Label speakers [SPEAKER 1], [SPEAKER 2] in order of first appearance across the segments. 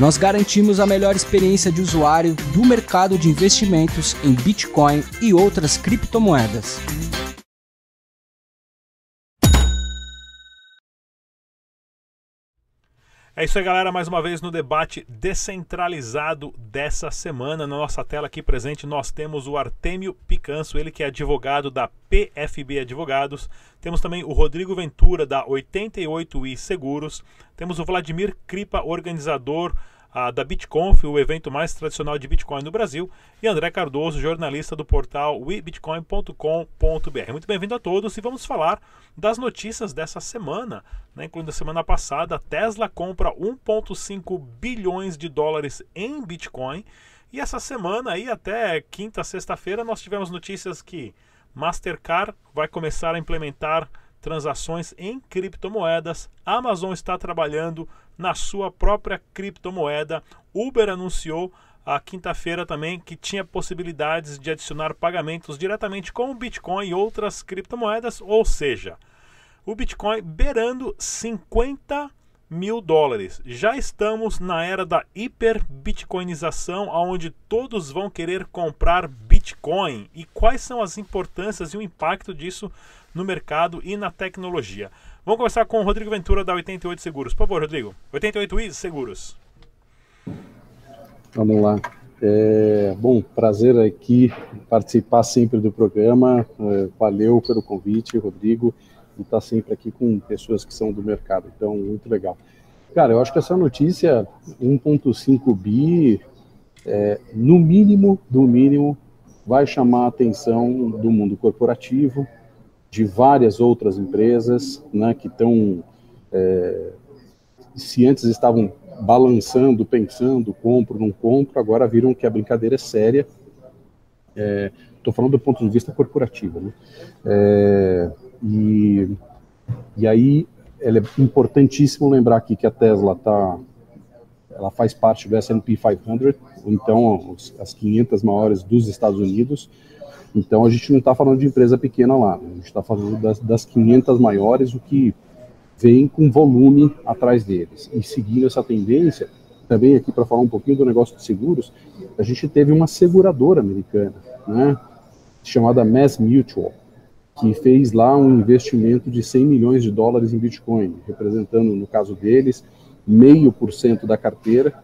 [SPEAKER 1] Nós garantimos a melhor experiência de usuário do mercado de investimentos em Bitcoin e outras criptomoedas.
[SPEAKER 2] É isso aí, galera. Mais uma vez no debate descentralizado dessa semana. Na nossa tela aqui presente, nós temos o Artemio Picanso, ele que é advogado da PFB Advogados. Temos também o Rodrigo Ventura, da 88i Seguros. Temos o Vladimir Kripa, organizador da BitConf, o evento mais tradicional de Bitcoin no Brasil, e André Cardoso, jornalista do portal webitcoin.com.br. Muito bem-vindo a todos e vamos falar das notícias dessa semana, né, incluindo a semana passada, a Tesla compra 1,5 bilhões de dólares em Bitcoin. E essa semana aí, até quinta, sexta-feira, nós tivemos notícias que Mastercard vai começar a implementar transações em criptomoedas. Amazon está trabalhando na sua própria criptomoeda. Uber anunciou a quinta-feira também que tinha possibilidades de adicionar pagamentos diretamente com o Bitcoin e outras criptomoedas, ou seja, o Bitcoin beirando 50 mil dólares. Já estamos na era da hiper-bitcoinização, onde todos vão querer comprar Bitcoin. E quais são as importâncias e o impacto disso no mercado e na tecnologia? Vamos começar com o Rodrigo Ventura da 88 Seguros. Por favor, Rodrigo. 88i Seguros.
[SPEAKER 3] Vamos lá. É, bom, prazer aqui participar sempre do programa. É, valeu pelo convite, Rodrigo, e estar tá sempre aqui com pessoas que são do mercado. Então, muito legal. Cara, eu acho que essa notícia 1.5 bi, é, no mínimo, do mínimo, vai chamar a atenção do mundo corporativo, de várias outras empresas, né, que estão, é, se antes estavam balançando, pensando, compro, não compro, agora viram que a brincadeira é séria. Estou é, falando do ponto de vista corporativo, né? É, e, e aí é importantíssimo lembrar aqui que a Tesla tá, ela faz parte do S&P 500, então as 500 maiores dos Estados Unidos, então a gente não está falando de empresa pequena lá, a gente está falando das, das 500 maiores, o que vem com volume atrás deles. E seguindo essa tendência, também aqui para falar um pouquinho do negócio de seguros, a gente teve uma seguradora americana, né, chamada Mass Mutual, que fez lá um investimento de 100 milhões de dólares em Bitcoin, representando, no caso deles, meio por cento da carteira,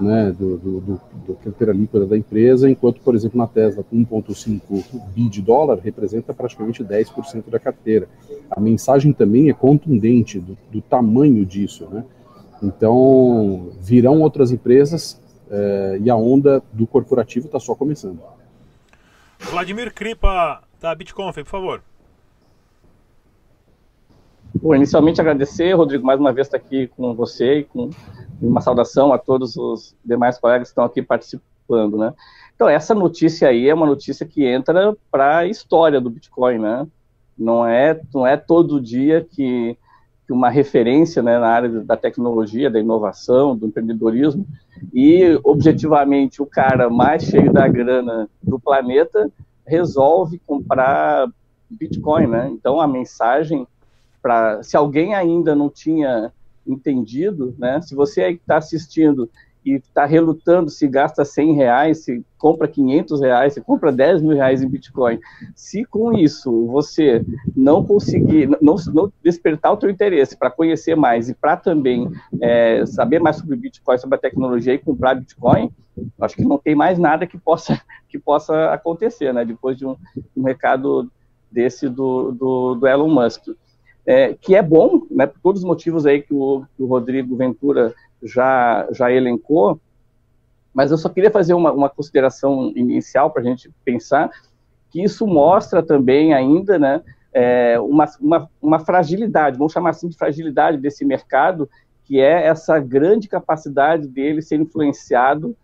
[SPEAKER 3] né, do, do, do, do carteira líquida da empresa, enquanto, por exemplo, na Tesla, com 1,5 bi de dólar, representa praticamente 10% da carteira. A mensagem também é contundente do, do tamanho disso. Né? Então, virão outras empresas é, e a onda do corporativo está só começando.
[SPEAKER 2] Vladimir Kripa, da Bitcoin, por favor.
[SPEAKER 4] Bom, inicialmente agradecer, Rodrigo, mais uma vez estar aqui com você e com uma saudação a todos os demais colegas que estão aqui participando, né? Então, essa notícia aí é uma notícia que entra para a história do Bitcoin, né? Não é, não é todo dia que, que uma referência né, na área da tecnologia, da inovação, do empreendedorismo, e objetivamente o cara mais cheio da grana do planeta resolve comprar Bitcoin, né? Então, a mensagem para se alguém ainda não tinha entendido, né? Se você está assistindo e está relutando se gasta 100 reais, se compra 500 reais, se compra 10 mil reais em Bitcoin, se com isso você não conseguir, não, não despertar o teu interesse para conhecer mais e para também é, saber mais sobre Bitcoin, sobre a tecnologia e comprar Bitcoin, acho que não tem mais nada que possa, que possa acontecer, né? Depois de um, um recado desse do, do, do Elon Musk é, que é bom, né, por todos os motivos aí que o, que o Rodrigo Ventura já, já elencou, mas eu só queria fazer uma, uma consideração inicial para a gente pensar que isso mostra também ainda, né, é, uma, uma, uma, fragilidade, vamos chamar assim de fragilidade desse mercado, que é essa grande capacidade dele ser influenciado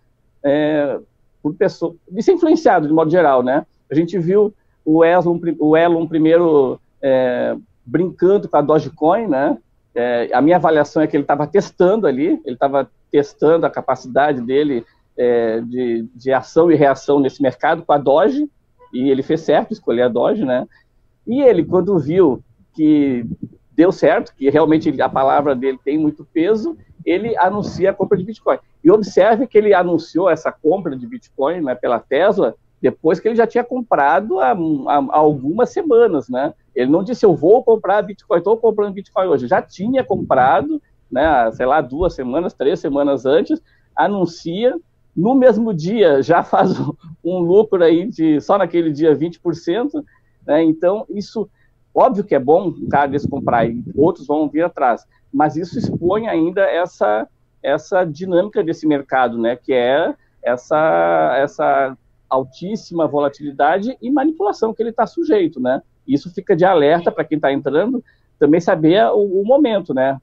[SPEAKER 4] é, por pessoa, de ser influenciado de modo geral, né? A gente viu o Elon, o Elon primeiro é, brincando com a Dogecoin, né? É, a minha avaliação é que ele estava testando ali, ele estava testando a capacidade dele é, de, de ação e reação nesse mercado com a Doge, e ele fez certo escolher a Doge, né? E ele, quando viu que deu certo, que realmente a palavra dele tem muito peso, ele anuncia a compra de Bitcoin. E observe que ele anunciou essa compra de Bitcoin né, pela Tesla depois que ele já tinha comprado há, há, algumas semanas, né? Ele não disse, eu vou comprar Bitcoin, estou comprando Bitcoin hoje. Já tinha comprado, né, sei lá, duas semanas, três semanas antes, anuncia, no mesmo dia já faz um lucro aí de, só naquele dia, 20%, né? Então, isso, óbvio que é bom um cara desse comprar e outros vão vir atrás, mas isso expõe ainda essa, essa dinâmica desse mercado, né? Que é essa, essa altíssima volatilidade e manipulação que ele está sujeito, né? Isso fica de alerta para quem está entrando, também saber o, o momento, né?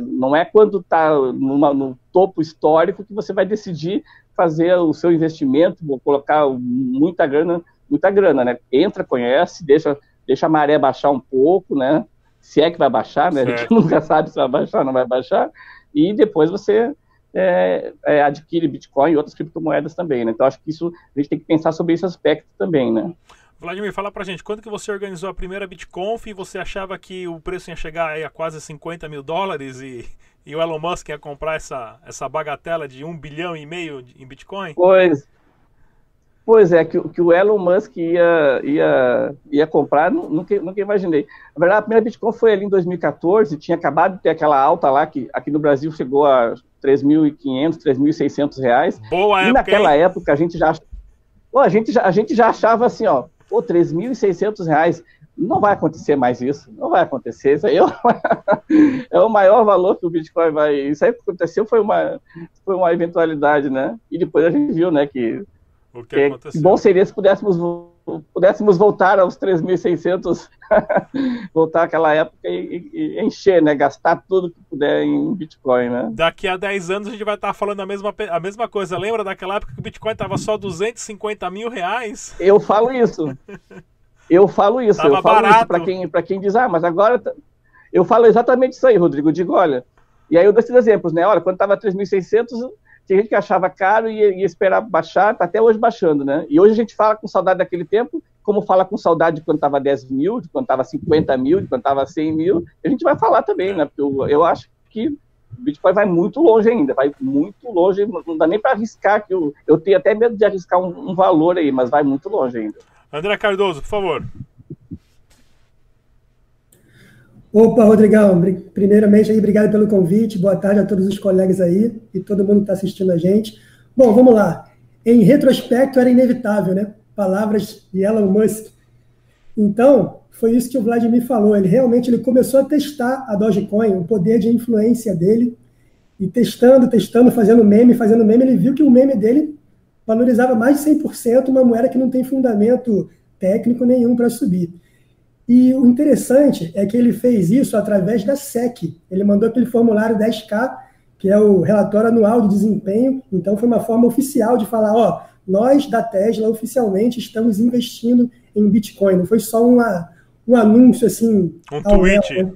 [SPEAKER 4] Não é quando está no topo histórico que você vai decidir fazer o seu investimento, vou colocar muita grana, muita grana, né? Entra, conhece, deixa, deixa a maré baixar um pouco, né? Se é que vai baixar, né? Certo. A gente nunca sabe se vai baixar, ou não vai baixar. E depois você é, é, adquire Bitcoin e outras criptomoedas também, né? Então acho que isso a gente tem que pensar sobre esse aspecto também, né?
[SPEAKER 2] Vladimir, fala pra gente, quando que você organizou a primeira BitConf e você achava que o preço ia chegar a quase 50 mil dólares e, e o Elon Musk ia comprar essa, essa bagatela de um bilhão e meio em Bitcoin?
[SPEAKER 4] Pois, pois é, que, que o Elon Musk ia, ia, ia comprar, nunca, nunca imaginei. Na verdade, a primeira Bitcoin foi ali em 2014, tinha acabado de ter aquela alta lá, que aqui no Brasil chegou a 3.500, 3.600 reais.
[SPEAKER 2] Boa
[SPEAKER 4] e
[SPEAKER 2] época,
[SPEAKER 4] naquela
[SPEAKER 2] hein?
[SPEAKER 4] época a gente já... Pô, a, gente já, a gente já achava assim, ó, pô, 3.600 reais, não vai acontecer mais isso, não vai acontecer, isso aí é o, é o maior valor que o Bitcoin vai, isso aí que aconteceu foi uma, foi uma eventualidade, né, e depois a gente viu, né, que,
[SPEAKER 2] o que, que,
[SPEAKER 4] que bom seria se pudéssemos pudéssemos voltar aos 3.600, voltar àquela época e, e, encher, né? Gastar tudo que puder em Bitcoin, né?
[SPEAKER 2] Daqui a 10 anos a gente vai estar falando a mesma, a mesma coisa. Lembra daquela época que o Bitcoin estava só 250 mil reais?
[SPEAKER 4] Eu falo isso. Eu falo isso. Tava eu falo barato. isso para quem, quem diz, ah, mas agora... Tá... Eu falo exatamente isso aí, Rodrigo. Eu digo, olha... E aí eu dou esses exemplos, né? Olha, quando estava 3.600 tinha gente que achava caro e ia, esperar baixar, tá até hoje baixando, né? E hoje a gente fala com saudade daquele tempo, como fala com saudade de quando estava 10 mil, de quando estava 50 mil, de quando estava 100 mil. A gente vai falar também, né? Porque eu, eu acho que o Bitcoin vai muito longe ainda, vai muito longe, não dá nem para arriscar, que eu, eu tenho até medo de arriscar um, um valor aí, mas vai muito longe ainda.
[SPEAKER 2] André Cardoso, por favor.
[SPEAKER 5] Opa, Rodrigão, primeiramente aí, obrigado pelo convite, boa tarde a todos os colegas aí e todo mundo que está assistindo a gente. Bom, vamos lá. Em retrospecto era inevitável, né? Palavras de Elon Musk. Então, foi isso que o Vladimir falou. Ele realmente ele começou a testar a Dogecoin, o poder de influência dele, e testando, testando, fazendo meme, fazendo meme, ele viu que o meme dele valorizava mais de 100% uma moeda que não tem fundamento técnico nenhum para subir. E o interessante é que ele fez isso através da SEC. Ele mandou aquele formulário 10K, que é o relatório anual de desempenho. Então, foi uma forma oficial de falar: ó, nós da Tesla oficialmente estamos investindo em Bitcoin. Não foi só uma, um anúncio assim.
[SPEAKER 2] Um tweet.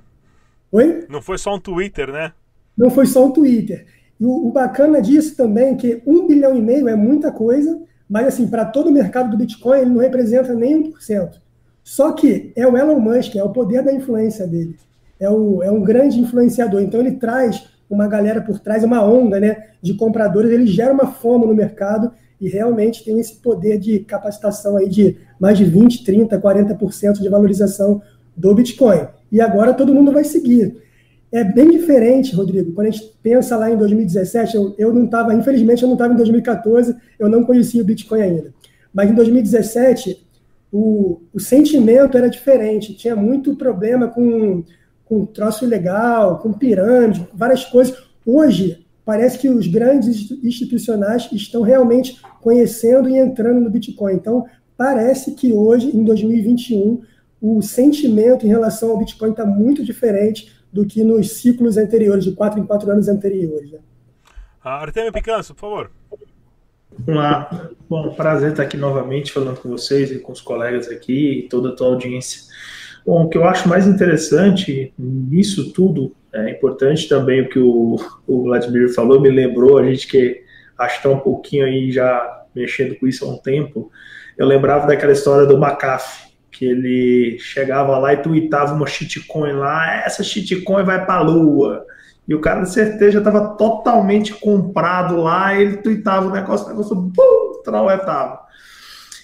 [SPEAKER 5] Oi?
[SPEAKER 2] Não foi só um Twitter, né?
[SPEAKER 5] Não foi só um Twitter. E o, o bacana disso também é que um bilhão e meio é muita coisa, mas assim, para todo o mercado do Bitcoin, ele não representa nem 1%. Só que é o Elon Musk, é o poder da influência dele. É, o, é um grande influenciador. Então ele traz uma galera por trás, uma onda né, de compradores, ele gera uma fome no mercado e realmente tem esse poder de capacitação aí de mais de 20, 30, 40% de valorização do Bitcoin. E agora todo mundo vai seguir. É bem diferente, Rodrigo, quando a gente pensa lá em 2017, eu, eu não estava, infelizmente eu não estava em 2014, eu não conhecia o Bitcoin ainda. Mas em 2017, o, o sentimento era diferente, tinha muito problema com, com troço ilegal, com pirâmide, várias coisas. Hoje, parece que os grandes institucionais estão realmente conhecendo e entrando no Bitcoin. Então, parece que hoje, em 2021, o sentimento em relação ao Bitcoin está muito diferente do que nos ciclos anteriores, de quatro em quatro anos anteriores. Né?
[SPEAKER 2] Artemio Picanso, por favor.
[SPEAKER 6] Vamos lá. Bom, prazer estar aqui novamente falando com vocês e com os colegas aqui e toda a tua audiência. Bom, o que eu acho mais interessante nisso tudo, é importante também o que o, o Vladimir falou, me lembrou, a gente que acho que está um pouquinho aí já mexendo com isso há um tempo, eu lembrava daquela história do McAfee, que ele chegava lá e tweetava uma shitcoin lá, essa shitcoin vai para a lua. E o cara de certeza estava totalmente comprado lá, ele tweetava o negócio, o negócio, bum, trauetava.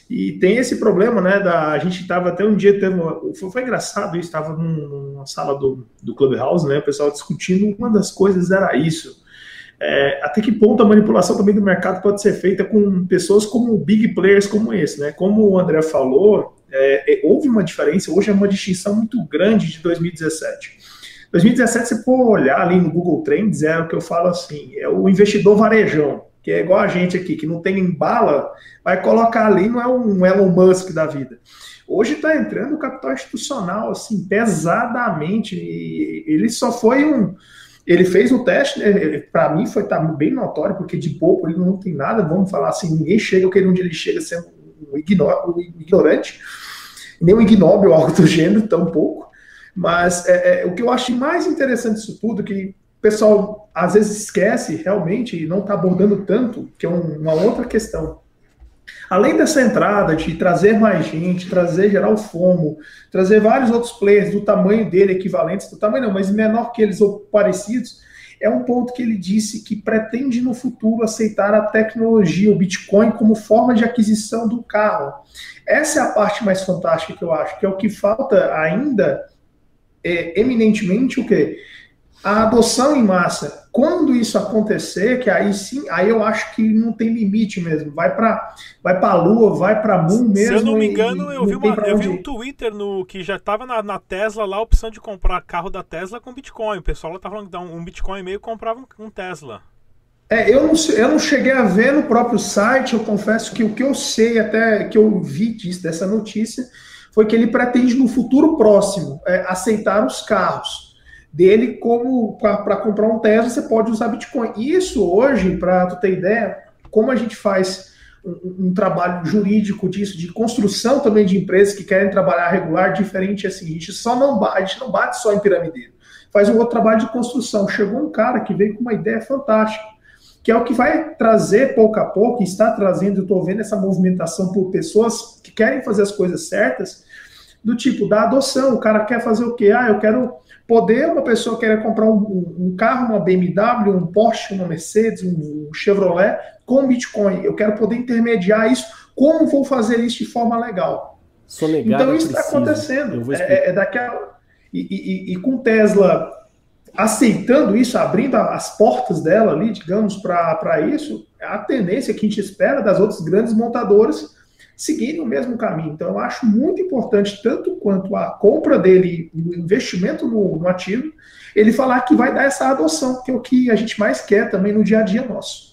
[SPEAKER 6] E tem esse problema, né? Da, a gente estava até um dia, teve uma, foi, foi, engraçado isso, estava numa sala do, do Clubhouse, né? O pessoal discutindo, uma das coisas era isso. É, até que ponto a manipulação também do mercado pode ser feita com pessoas como big players como esse, né? Como o André falou, é, é houve uma diferença, hoje é uma distinção muito grande de 2017. 2017, você for olhar ali no Google Trends, é o que eu falo assim, é o investidor varejão, que é igual a gente aqui, que não tem bala, vai colocar ali, não é um Elon Musk da vida. Hoje está entrando o capital institucional, assim, pesadamente, e ele só foi um... Ele fez o teste, né, para mim foi tá bem notório, porque de pouco ele não tem nada, vamos falar assim, ninguém chega, que onde ele chega sendo um, ignorante, nem um ignóbil, algo do gênero, tão pouco. Mas é, é, o que eu acho mais interessante disso tudo, que o pessoal às vezes esquece realmente e não está abordando tanto, que é um, uma outra questão. Além dessa entrada de trazer mais gente, trazer geral FOMO, trazer vários outros players do tamanho dele, equivalentes, do tamanho não, mas menor que eles ou parecidos, é um ponto que ele disse que pretende no futuro aceitar a tecnologia, o Bitcoin, como forma de aquisição do carro. Essa é a parte mais fantástica que eu acho, que é o que falta ainda é, eminentemente o quê? A adoção em massa. Quando isso acontecer, que aí sim, aí eu acho que não tem limite mesmo. Vai para vai a Lua, vai para Moon mesmo.
[SPEAKER 2] Se eu não me engano, e, eu, vi, uma, eu vi um Twitter no que já estava na, na, Tesla lá a opção de comprar carro da Tesla com Bitcoin. O pessoal estava falando que um, um Bitcoin e meio comprava um, um Tesla.
[SPEAKER 6] É, eu não, eu não cheguei a ver no próprio site, eu confesso que o que eu sei, até que eu vi disso, dessa notícia, foi que ele pretende no futuro próximo é, aceitar os carros dele como para comprar um Tesla você pode usar Bitcoin. Isso hoje, para tu ter ideia, como a gente faz um, um, trabalho jurídico disso, de construção também de empresas que querem trabalhar regular, diferente assim, a gente só não bate, a gente não bate só em piramideiro, faz um outro trabalho de construção. Chegou um cara que veio com uma ideia fantástica que é o que vai trazer pouco a pouco, está trazendo, eu estou vendo essa movimentação por pessoas que querem fazer as coisas certas, do tipo da adoção. O cara quer fazer o quê? Ah, eu quero poder, uma pessoa querer comprar um, um carro, uma BMW, um Porsche, uma Mercedes, um Chevrolet com Bitcoin. Eu quero poder intermediar isso. Como vou fazer isso de forma legal? então isso está acontecendo. É, é, é, daquela. E, e, e, com Tesla aceitando isso, abrindo as portas dela ali, digamos, para isso, a tendência que a gente espera das outras grandes montadoras seguirem o mesmo caminho. Então, eu acho muito importante, tanto quanto a compra dele, o investimento no, no ativo, ele falar que vai dar essa adoção, que é o que a gente mais quer também no dia a dia nosso.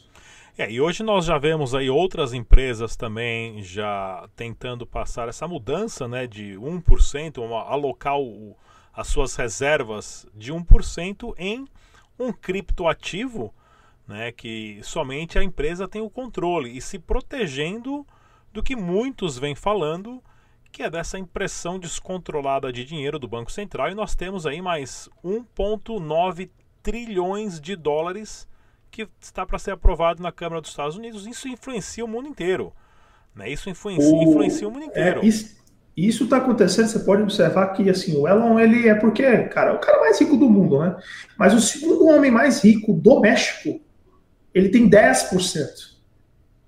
[SPEAKER 2] É, e hoje nós já vemos aí outras empresas também já tentando passar essa mudança né, de 1%, uma, alocar o, as suas reservas de 1% em um criptoativo, né, que somente a empresa tem o controle e se protegendo do que muitos vêm falando, que é dessa impressão descontrolada de dinheiro do Banco Central e nós temos aí mais 1.9 trilhões de dólares que está para ser aprovado na Câmara dos Estados Unidos. Isso influencia o mundo inteiro. Né? Isso influencia o, influencia o mundo inteiro.
[SPEAKER 6] É, isso, isso está acontecendo, você pode observar que assim, o Elon ele é porque, cara, o cara mais rico do mundo, né? Mas o segundo homem mais rico do México, ele tem 10%.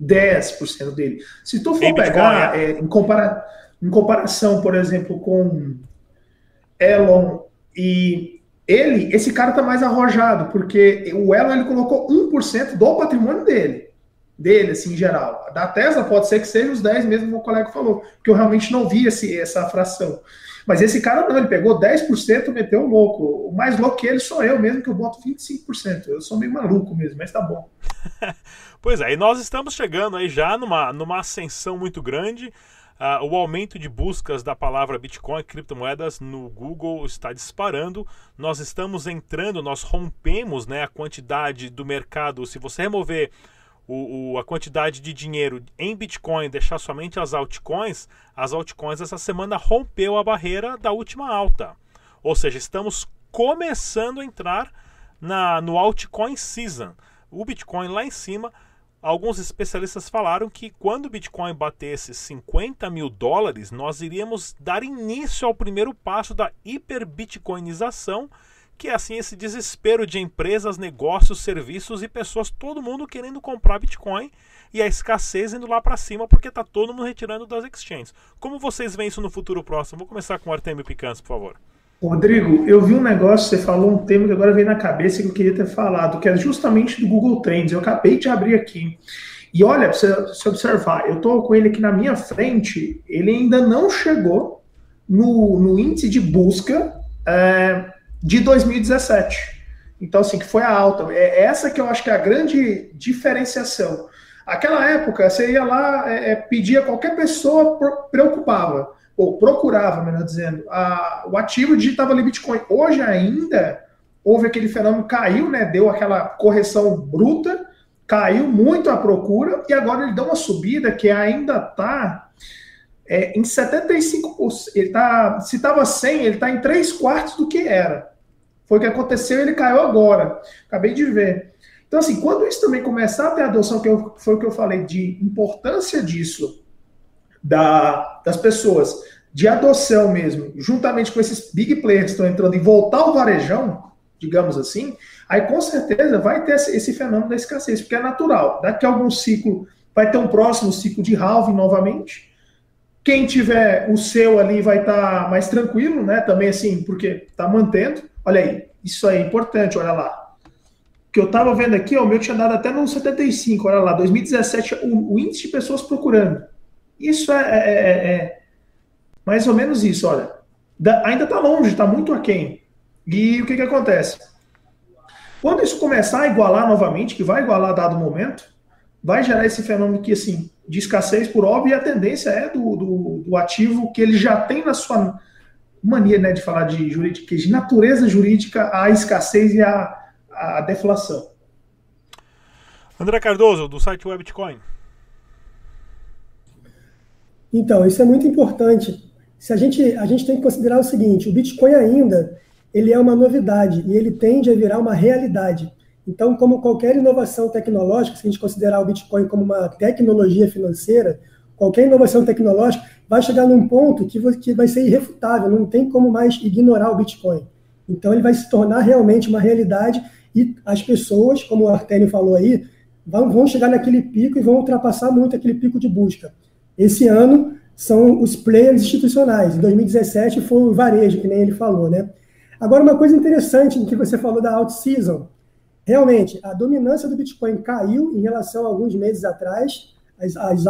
[SPEAKER 6] 10% dele. Se tu for pegar é, em, compara em comparação, por exemplo, com Elon e ele, esse cara tá mais arrojado, porque o Elon ele colocou 1% do patrimônio dele dele, assim, em geral. Da Tesla pode ser que seja os 10 mesmo, o colega falou, porque eu realmente não vi esse, essa fração. Mas esse cara não, ele pegou 10% e meteu louco. O mais louco que ele sou eu mesmo, que eu boto 25%. Eu sou meio maluco mesmo, mas tá bom.
[SPEAKER 2] pois é, e nós estamos chegando aí já numa, numa ascensão muito grande. Uh, o aumento de buscas da palavra Bitcoin, criptomoedas no Google está disparando. Nós estamos entrando, nós rompemos né, a quantidade do mercado. Se você remover o, o, a quantidade de dinheiro em Bitcoin deixar somente as altcoins, as altcoins essa semana rompeu a barreira da última alta. Ou seja, estamos começando a entrar na, no altcoin season. O Bitcoin lá em cima, alguns especialistas falaram que quando o Bitcoin batesse 50 mil dólares, nós iríamos dar início ao primeiro passo da hiperbitcoinização que é assim esse desespero de empresas, negócios, serviços e pessoas, todo mundo querendo comprar Bitcoin e a escassez indo lá para cima porque está todo mundo retirando das exchanges. Como vocês veem isso no futuro próximo? Vou começar com o Artemio Picantes, por favor.
[SPEAKER 6] Rodrigo, eu vi um negócio, você falou um tema que agora veio na cabeça que eu queria ter falado, que é justamente do Google Trends. Eu acabei de abrir aqui. E olha, para você observar, eu estou com ele aqui na minha frente, ele ainda não chegou no, no índice de busca é, de 2017. Então, assim, que foi a alta. É essa que eu acho que é a grande diferenciação. Aquela época, você ia lá, é, é pedia qualquer pessoa, preocupava, ou procurava, melhor dizendo, a, o ativo digitava ali Bitcoin. Hoje ainda houve aquele fenômeno, caiu, né? Deu aquela correção bruta, caiu muito a procura, e agora ele deu uma subida que ainda está é, em 75%. Ele tá, se estava 100, ele está em 3 quartos do que era. Foi o que aconteceu ele caiu agora. Acabei de ver. Então, assim, quando isso também começar a ter adoção, que eu, foi o que eu falei, de importância disso, da, das pessoas, de adoção mesmo, juntamente com esses big players que estão entrando e voltar ao varejão, digamos assim, aí com certeza vai ter esse, esse fenômeno da escassez, porque é natural. Daqui a algum ciclo vai ter um próximo ciclo de halving novamente. Quem tiver o seu ali vai estar tá mais tranquilo, né? Também assim, porque está mantendo. Olha aí, isso aí é importante, olha lá. que eu estava vendo aqui, ó, o meu tinha dado até no 75, olha lá, 2017, o, o índice de pessoas procurando. Isso é, é, é, é mais ou menos isso, olha. Da, ainda está longe, está muito aquém. E o que, que acontece? Quando isso começar a igualar novamente, que vai igualar dado momento, vai gerar esse fenômeno que, assim, de escassez por óbvio, e a tendência é do, do, do ativo que ele já tem na sua mania né, de falar de jurídica, de natureza jurídica, a escassez e a, a deflação.
[SPEAKER 2] André Cardoso, do site Webcoin.
[SPEAKER 5] Então, isso é muito importante. Se a gente, a gente tem que considerar o seguinte: o Bitcoin ainda ele é uma novidade e ele tende a virar uma realidade. Então, como qualquer inovação tecnológica, se a gente considerar o Bitcoin como uma tecnologia financeira, qualquer inovação tecnológica vai chegar num ponto que, vai ser irrefutável, não tem como mais ignorar o Bitcoin. Então ele vai se tornar realmente uma realidade e as pessoas, como o Artênio falou aí, vão, vão chegar naquele pico e vão ultrapassar muito aquele pico de busca. Esse ano são os players institucionais. Em 2017 foi o varejo, que nem ele falou, né? Agora, uma coisa interessante que você falou da out-season. Realmente, a dominância do Bitcoin caiu em relação a alguns meses atrás. As, as,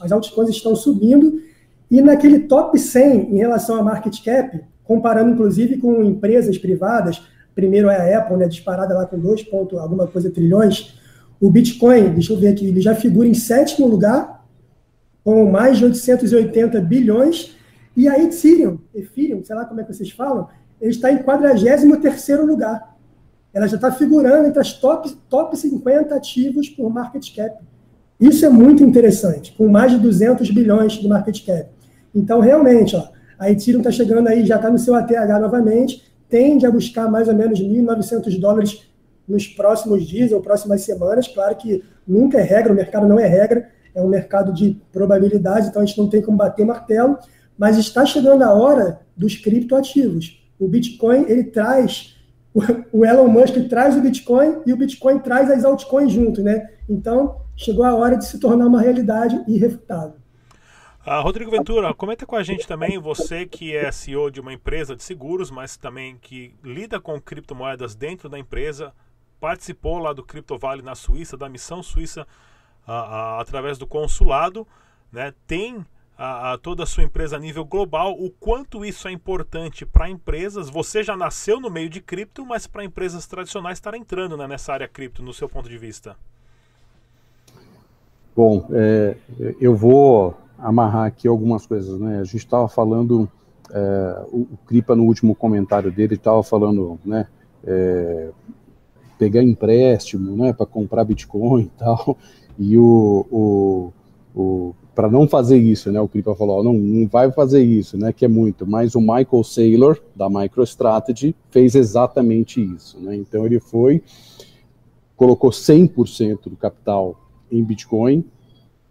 [SPEAKER 5] as altcoins estão subindo e naquele top 100 em relação a market cap, comparando inclusive com empresas privadas, primeiro é a Apple, né, disparada lá com 2 ponto alguma coisa trilhões, o Bitcoin, deixa eu ver aqui, ele já figura em sétimo lugar, com mais de 880 bilhões, e a Ethereum, Ethereum, sei lá como é que vocês falam, ele está em 43º lugar. Ela já está figurando entre as top, top 50 ativos por market cap. Isso é muito interessante, com mais de 200 bilhões de market cap. Então, realmente, ó, a Ethereum está chegando aí, já está no seu ATH novamente, tende a buscar mais ou menos 1.900 dólares nos próximos dias ou próximas semanas. Claro que nunca é regra, o mercado não é regra, é um mercado de probabilidades, então a gente não tem como bater martelo, mas está chegando a hora dos criptoativos. O Bitcoin, ele traz, o Elon Musk traz o Bitcoin e o Bitcoin traz as altcoins junto, né? Então, chegou a hora de se tornar uma realidade irrefutável.
[SPEAKER 2] Uh, Rodrigo Ventura, comenta com a gente também, você que é CEO de uma empresa de seguros, mas também que lida com criptomoedas dentro da empresa, participou lá do Crypto Vale na Suíça, da missão suíça, uh, uh, através do consulado, né? tem toda a sua empresa a nível global, o quanto isso é importante para empresas. Você já nasceu no meio de cripto, mas para empresas tradicionais estar entrando né, nessa área cripto, no seu ponto de vista.
[SPEAKER 3] Bom, é, eu vou amarrar aqui algumas coisas, né? A gente estava falando, é, o, Cripa no último comentário dele estava falando, né? É, pegar empréstimo, né, para comprar Bitcoin e tal. E o, o, o para não fazer isso, né? O Cripa falou, não, não vai fazer isso, né? Que é muito. Mas o Michael Saylor da MicroStrategy fez exatamente isso, né? Então ele foi, colocou 100% do capital em Bitcoin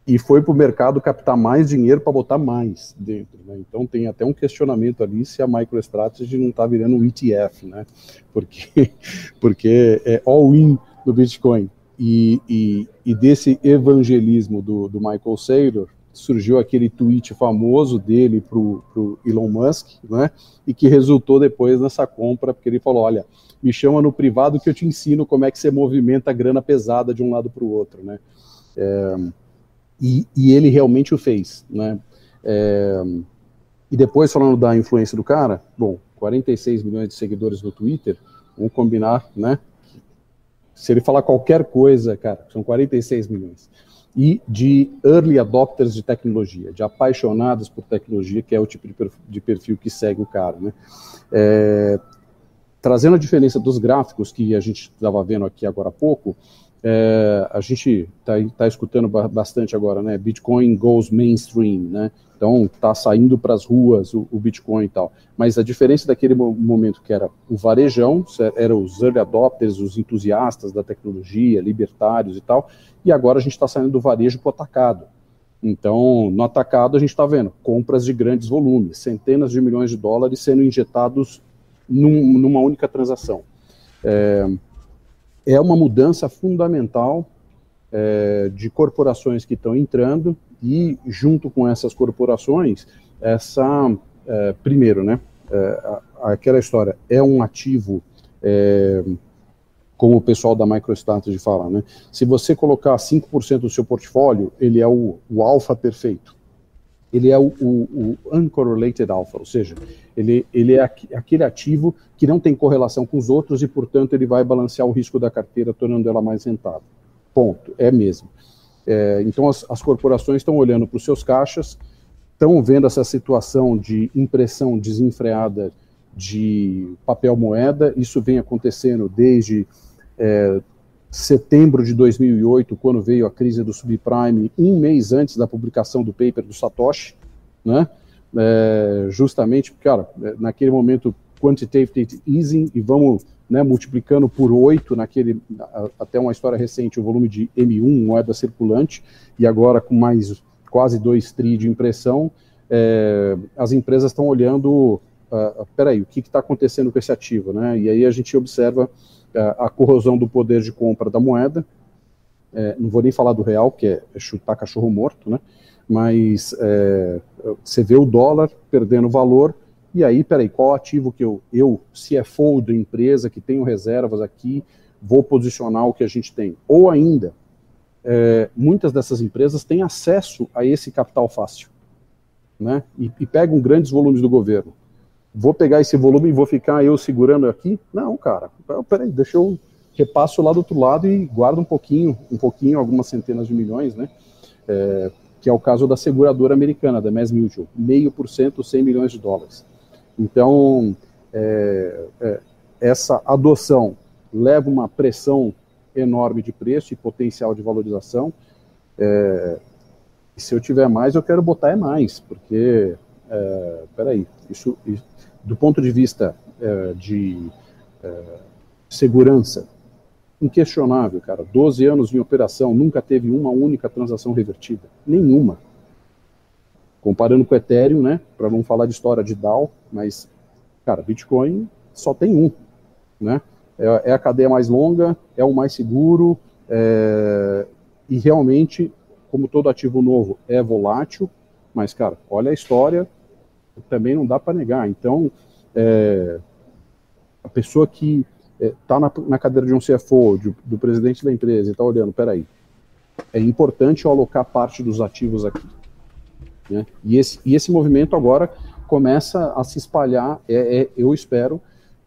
[SPEAKER 3] e foi para o mercado captar mais dinheiro para botar mais dentro. Né? Então tem até um questionamento ali se a MicroStrategy não está virando um ETF, né? Porque, porque é all-in no Bitcoin. E, e, e, desse evangelismo do, do Michael Saylor surgiu aquele tweet famoso dele para o Elon Musk, né? E que resultou depois nessa compra, porque ele falou: olha, me chama no privado que eu te ensino como é que você movimenta a grana pesada de um lado para o outro, né? É, e, e, ele realmente o fez, né? É, e depois, falando da influência do cara, bom, 46 milhões de seguidores no Twitter, vamos combinar, né? Se ele falar qualquer coisa, cara, são 46 milhões. E de early adopters de tecnologia, de apaixonados por tecnologia, que é o tipo de perfil, de perfil que segue o cara, né? É, trazendo a diferença dos gráficos que a gente estava vendo aqui agora há pouco, é, a gente está tá escutando bastante agora, né? Bitcoin goes mainstream, né? Então está saindo para as ruas o, o, Bitcoin e tal. Mas a diferença daquele momento que era o varejão, eram os early adopters, os entusiastas da tecnologia, libertários e tal, e agora a gente está saindo do varejo para o atacado. Então, no atacado a gente está vendo compras de grandes volumes, centenas de milhões de dólares sendo injetados num, numa única transação. É, é uma mudança fundamental é, de corporações que estão entrando e, junto com essas corporações, essa, é, primeiro, né, é, aquela história, é um ativo, é, como o pessoal da MicroStrategy fala, né, se você colocar 5% do seu portfólio, ele é o, o alfa perfeito ele é o, o, o, uncorrelated alpha, ou seja, ele, ele é aquele ativo que não tem correlação com os outros e, portanto, ele vai balancear o risco da carteira, tornando ela mais rentável. Ponto. É mesmo. É, então, as, as corporações estão olhando para os seus caixas, estão vendo essa situação de impressão desenfreada de papel moeda. Isso vem acontecendo desde é, setembro de 2008, quando veio a crise do subprime, um mês antes da publicação do paper do Satoshi, né? É, justamente, cara, é, naquele momento quantitative easing e vamos né, multiplicando por oito naquele até uma história recente o volume de M1 moeda circulante e agora com mais quase dois tri de impressão, é, as empresas estão olhando, uh, peraí, o que está acontecendo com esse ativo, né? E aí a gente observa a corrosão do poder de compra da moeda. É, não vou nem falar do real, que é chutar cachorro morto, né? Mas é, você vê o dólar perdendo valor, e aí, peraí, qual ativo que eu, eu CFO da empresa, que tenho reservas aqui, vou posicionar o que a gente tem? Ou ainda, é, muitas dessas empresas têm acesso a esse capital fácil, né? E, e pegam grandes volumes do governo vou pegar esse volume e vou ficar eu segurando aqui? Não, cara. Peraí, deixa eu repasso lá do outro lado e guardo um pouquinho, um pouquinho, algumas centenas de milhões, né? É, que é o caso da seguradora americana, da Mass Mutual, meio por cento, 100 milhões de dólares. Então, é, é, essa adoção leva uma pressão enorme de preço e potencial de valorização. É, se eu tiver mais, eu quero botar é mais, porque, é, peraí, isso, isso do ponto de vista é, de é, segurança, inquestionável, cara. 12 anos em operação, nunca teve uma única transação revertida. Nenhuma. Comparando com o Ethereum, né? Para não falar de história de DAO, mas, cara, Bitcoin só tem um, né? É, é a cadeia mais longa, é o mais seguro, é, e realmente, como todo ativo novo, é volátil, mas, cara, olha a história, também não dá para negar. Então, é, a pessoa que está é, na, na, cadeira de um CFO, de, do presidente da empresa, e está olhando, peraí, é importante eu alocar parte dos ativos aqui. Né? E, esse, e esse movimento agora começa a se espalhar, é, é, eu espero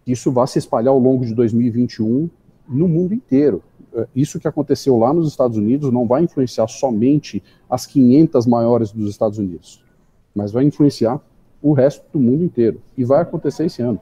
[SPEAKER 3] que isso vá se espalhar ao longo de 2021 no mundo inteiro. É, isso que aconteceu lá nos Estados Unidos não vai influenciar somente as 500 maiores dos Estados Unidos, mas vai influenciar o resto do mundo inteiro. E vai acontecer esse ano.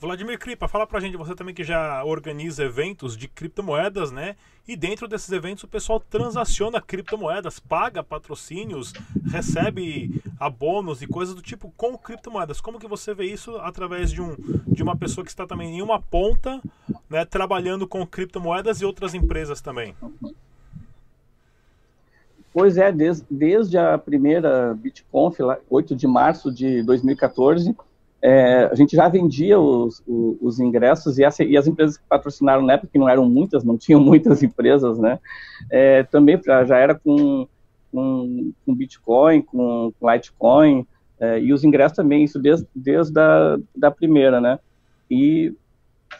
[SPEAKER 2] Vladimir Kripa, fala pra gente, você também que já organiza eventos de criptomoedas, né? E dentro desses eventos o pessoal transaciona criptomoedas, paga patrocínios, recebe abonos e coisas do tipo com criptomoedas. Como que você vê isso através de, um, de uma pessoa que está também em uma ponta, né, trabalhando com criptomoedas e outras empresas também?
[SPEAKER 4] Pois é, desde, desde a primeira BitConf, lá, 8 de março de 2014, é, a gente já vendia os, os, os ingressos e, essa, e, as empresas que patrocinaram na época, que não eram muitas, não tinham muitas empresas, né, é, também já era com, com, com Bitcoin, com, com Litecoin, é, e os ingressos também, isso desde, desde a da primeira, né, e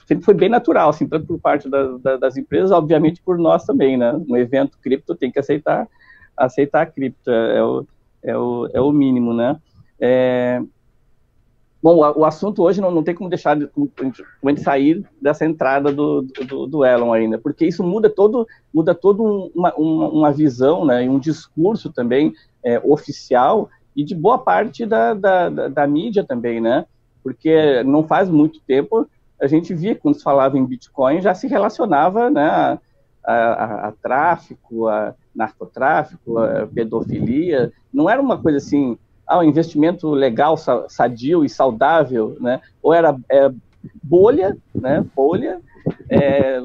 [SPEAKER 4] sempre foi bem natural, assim, tanto por parte da, da, das empresas, obviamente por nós também, né, um evento cripto tem que aceitar, aceitar a cripto, é o, é o, é o mínimo, né, é, Bom, o, assunto hoje não, não tem como deixar de, como, como de sair dessa entrada do, do, do, Elon ainda, porque isso muda todo, muda todo uma, uma, uma visão, né, e um discurso também é, oficial e de boa parte da, da, da, da, mídia também, né, porque não faz muito tempo a gente via quando se falava em Bitcoin já se relacionava, né, a, a, tráfico, a narcotráfico, a pedofilia, não era uma coisa assim ah, um investimento legal, sadio e saudável, né? Ou era é, bolha, né? Bolha, é,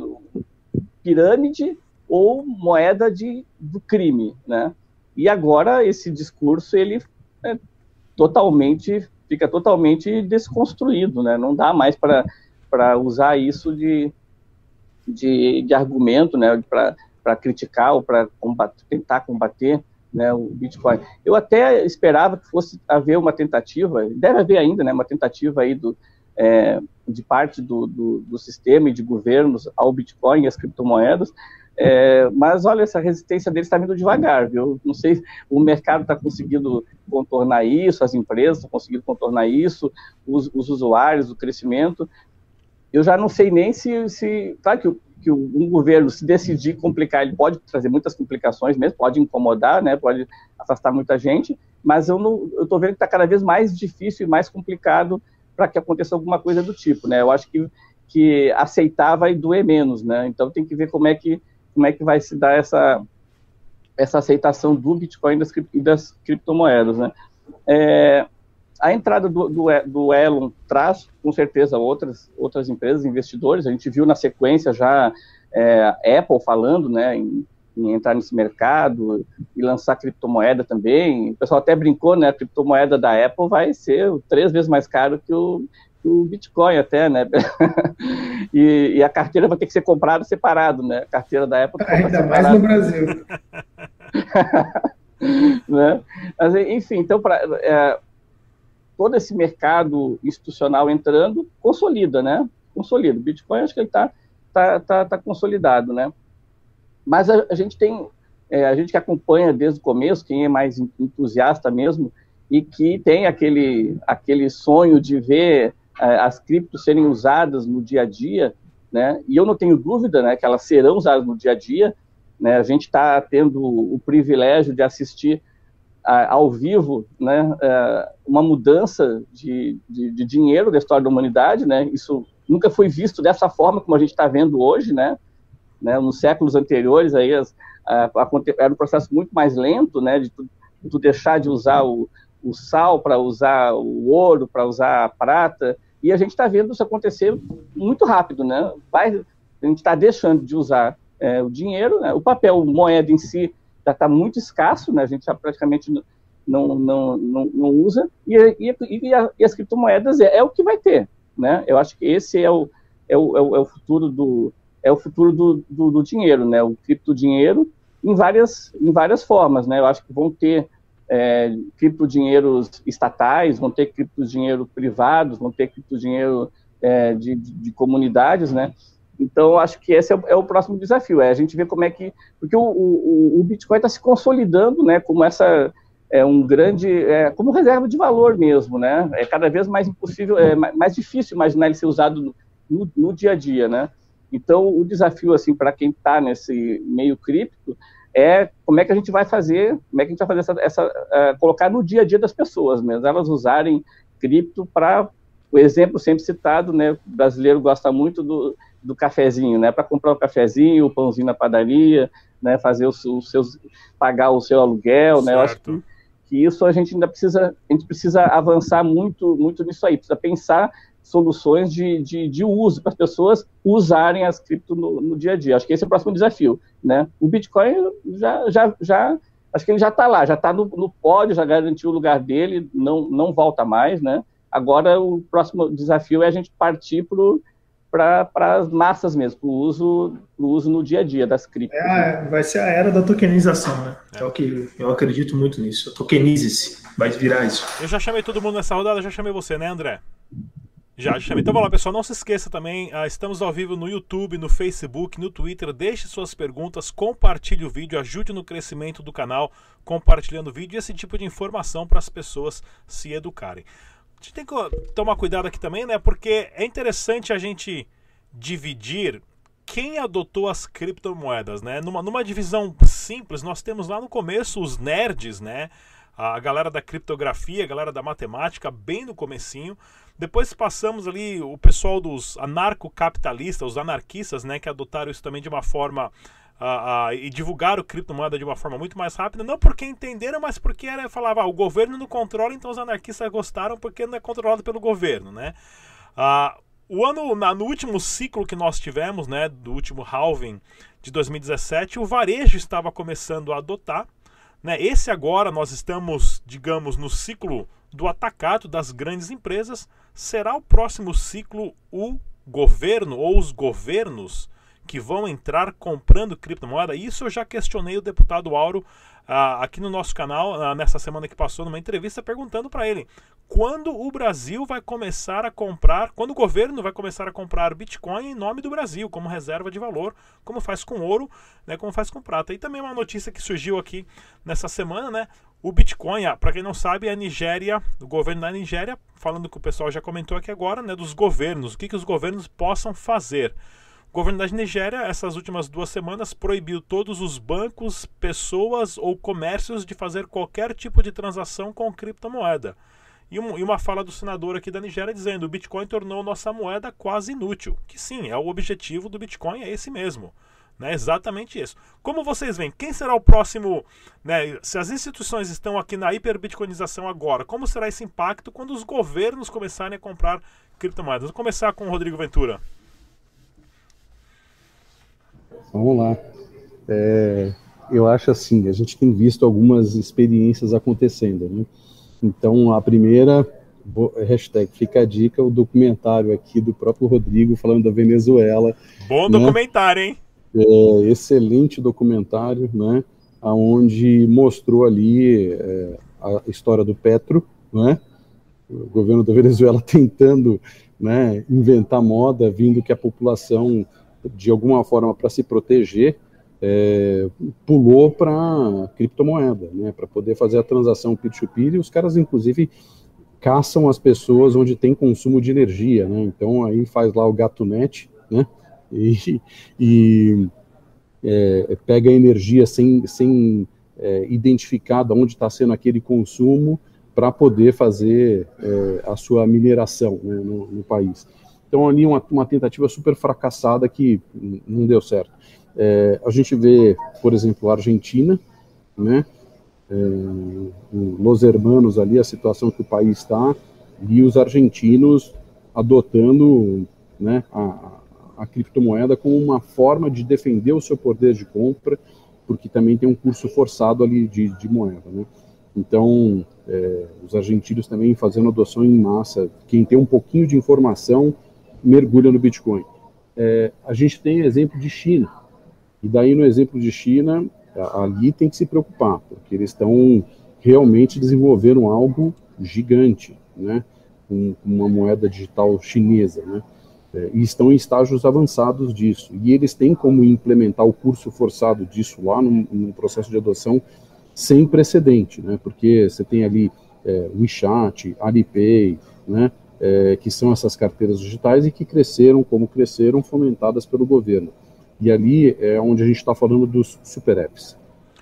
[SPEAKER 4] pirâmide ou moeda de, do crime, né? E agora esse discurso ele é totalmente fica totalmente desconstruído, né? Não dá mais para usar isso de, de, de argumento, né? Para criticar ou para tentar combater né, o Bitcoin. Eu até esperava que fosse haver uma tentativa, deve haver ainda, né, uma tentativa aí do, é, de parte do, do, do, sistema e de governos ao Bitcoin e às criptomoedas, é, mas olha, essa resistência deles está vindo devagar, viu? Não sei, o mercado está conseguindo contornar isso, as empresas estão conseguindo contornar isso, os, os usuários, o crescimento. Eu já não sei nem se, se claro que que um governo se decidir complicar, ele pode trazer muitas complicações mesmo, pode incomodar, né, pode afastar muita gente, mas eu estou vendo que está cada vez mais difícil e mais complicado para que aconteça alguma coisa do tipo, né? Eu acho que, que aceitar vai doer menos, né? Então tem que ver como é que como é que vai se dar essa essa aceitação do Bitcoin e das, das criptomoedas, né? É, a entrada do, do, do, Elon traz, com certeza, outras, outras empresas, investidores. A gente viu na sequência já é, Apple falando né, em, em, entrar nesse mercado e lançar criptomoeda também. O pessoal até brincou, né? A criptomoeda da Apple vai ser três vezes mais caro que o, que o Bitcoin até, né? e, e, a carteira vai ter que ser comprada separado, né? A carteira da Apple.
[SPEAKER 6] Ainda mais no Brasil.
[SPEAKER 4] né? Mas, enfim, então, para é, todo esse mercado institucional entrando, consolida, né? Consolida. Bitcoin, acho que ele está tá, tá, tá consolidado, né? Mas a, a gente tem, é, a gente que acompanha desde o começo, quem é mais entusiasta mesmo, e que tem aquele, aquele sonho de ver é, as criptos serem usadas no dia a dia, né? E eu não tenho dúvida, né, que elas serão usadas no dia a dia, né? A gente está tendo o privilégio de assistir ao vivo né, é, uma mudança de, de, de, dinheiro da história da humanidade, né, isso nunca foi visto dessa forma como a gente está vendo hoje, né, né, nos séculos anteriores aí as, a, a, era um processo muito mais lento, né, de tu, tu deixar de usar o, o sal para usar o ouro, para usar a prata, e a gente está vendo isso acontecer muito rápido, né, Vai, a gente está deixando de usar é, o dinheiro, né, o papel moeda em si já está muito escasso, né? A gente já praticamente não, não, não, não usa, e, e, e, a, e, as criptomoedas é, é, o que vai ter, né? Eu acho que esse é o, é o, é o, é o futuro do é o futuro do, do, do, dinheiro, né? O criptodinheiro em várias em várias formas, né? Eu acho que vão ter é, criptodinheiros estatais, vão ter criptodinheiro privados, vão ter criptodinheiro é, de, de, de comunidades, né? Então, acho que esse é o, é o, próximo desafio, é a gente ver como é que... Porque o, o, o Bitcoin está se consolidando, né, como essa... É um grande... É, como reserva de valor mesmo, né? É cada vez mais impossível, é mais difícil imaginar ele ser usado no, no dia a dia, né? Então, o desafio, assim, para quem está nesse meio cripto, é como é que a gente vai fazer, como é que a gente vai fazer essa, essa uh, colocar no dia a dia das pessoas mesmo, elas usarem cripto para o exemplo sempre citado, né? O brasileiro gosta muito do, do cafezinho, né? Para comprar o cafezinho, o pãozinho na padaria, né? Fazer os, os seus, pagar o seu aluguel, certo. né? Eu acho que, que isso a gente ainda precisa, a gente precisa avançar muito, muito nisso aí. Precisa pensar soluções de, de, de uso para as pessoas usarem as cripto no, no, dia a dia. Acho que esse é o próximo desafio, né? O Bitcoin já, já, já acho que ele já está lá, já está no, no pódio, já garantiu o lugar dele, não, não volta mais, né? Agora o próximo desafio é a gente partir para as massas mesmo, para o uso, uso no dia a dia das criptos.
[SPEAKER 6] É, vai ser a era da tokenização, né? É o que eu acredito muito nisso. Tokenize-se, vai virar isso.
[SPEAKER 2] Eu já chamei todo mundo nessa rodada, já chamei você, né, André? Já, chamei. Então vamos lá, pessoal. Não se esqueça também, uh, estamos ao vivo no YouTube, no Facebook, no Twitter. Deixe suas perguntas, compartilhe o vídeo, ajude no crescimento do canal, compartilhando o vídeo e esse tipo de informação para as pessoas se educarem. A gente tem que tomar cuidado aqui também, né? Porque é interessante a gente dividir quem adotou as criptomoedas, né? Numa, numa divisão simples, nós temos lá no começo os nerds, né? A galera da criptografia, a galera da matemática, bem no comecinho. Depois passamos ali o pessoal dos anarcocapitalistas, os anarquistas, né, que adotaram isso também de uma forma e divulgaram criptomoeda de uma forma muito mais rápida, não porque entenderam, mas porque era, falava, ah, o governo não controla, então os anarquistas gostaram porque não é controlado pelo governo, né? Uh, o ano, na, no último ciclo que nós tivemos, né, do último halving de 2017, o varejo estava começando a adotar, né? Esse agora nós estamos, digamos, no ciclo do atacado das grandes empresas. Será o próximo ciclo o governo ou os governos que vão entrar comprando criptomoeda? Isso eu já questionei o deputado Auro ah, aqui no nosso canal, ah, nessa semana que passou, numa entrevista, perguntando para ele quando o Brasil vai começar a comprar, quando o governo vai começar a comprar Bitcoin em nome do Brasil, como reserva de valor, como faz com ouro, né, como faz com prata. E também uma notícia que surgiu aqui nessa semana, né? O Bitcoin, ah, para quem não sabe, é a Nigéria, o governo da Nigéria, falando que o pessoal já comentou aqui agora, né, dos governos, o que, que os governos possam fazer. O governo da Nigéria, essas últimas duas semanas, proibiu todos os bancos, pessoas ou comércios de fazer qualquer tipo de transação com criptomoeda. E, um, e uma fala do senador aqui da Nigéria dizendo: o Bitcoin tornou nossa moeda quase inútil. Que sim, é o objetivo do Bitcoin, é esse mesmo. Né, exatamente isso. Como vocês veem, quem será o próximo? Né, se as instituições estão aqui na hiperbitcoinização agora, como será esse impacto quando os governos começarem a comprar criptomoedas? Vamos começar com o Rodrigo Ventura.
[SPEAKER 3] Vamos lá. É, eu acho assim, a gente tem visto algumas experiências acontecendo. Né? Então, a primeira, hashtag fica a dica, o documentário aqui do próprio Rodrigo falando da Venezuela.
[SPEAKER 2] Bom né? documentário, hein?
[SPEAKER 3] É, excelente documentário, né? Onde mostrou ali é, a história do Petro, né? O governo da Venezuela tentando né, inventar moda, vindo que a população de alguma forma para se proteger, é, pulou para criptomoeda, né, para poder fazer a transação peer-to-peer, e os caras, inclusive, caçam as pessoas onde tem consumo de energia, né, então aí faz lá o gato net, né, e, e é, pega energia sem, sem é, identificar de onde está sendo aquele consumo para poder fazer é, a sua mineração né, no, no país. Então, ali uma, uma tentativa super fracassada que não deu certo. É, a gente vê, por exemplo, a Argentina, né? É, Los Hermanos ali, a situação que o país está, e os argentinos adotando né, a, a criptomoeda como uma forma de defender o seu poder de compra, porque também tem um curso forçado ali de, de moeda. Né? Então, é, os argentinos também fazendo adoção em massa. Quem tem um pouquinho de informação mergulha no Bitcoin. É, a gente tem exemplo de China. E daí, no exemplo de China, ali tem que se preocupar, porque eles estão realmente desenvolvendo algo gigante, né? Com uma moeda digital chinesa, né? É, e estão em estágios avançados disso. E eles têm como implementar o curso forçado disso lá num, num processo de adoção sem precedente, né? Porque você tem ali é, WeChat, Alipay, né? É, que são essas carteiras digitais e que cresceram como cresceram, fomentadas pelo governo. E ali é onde a gente está falando dos super apps,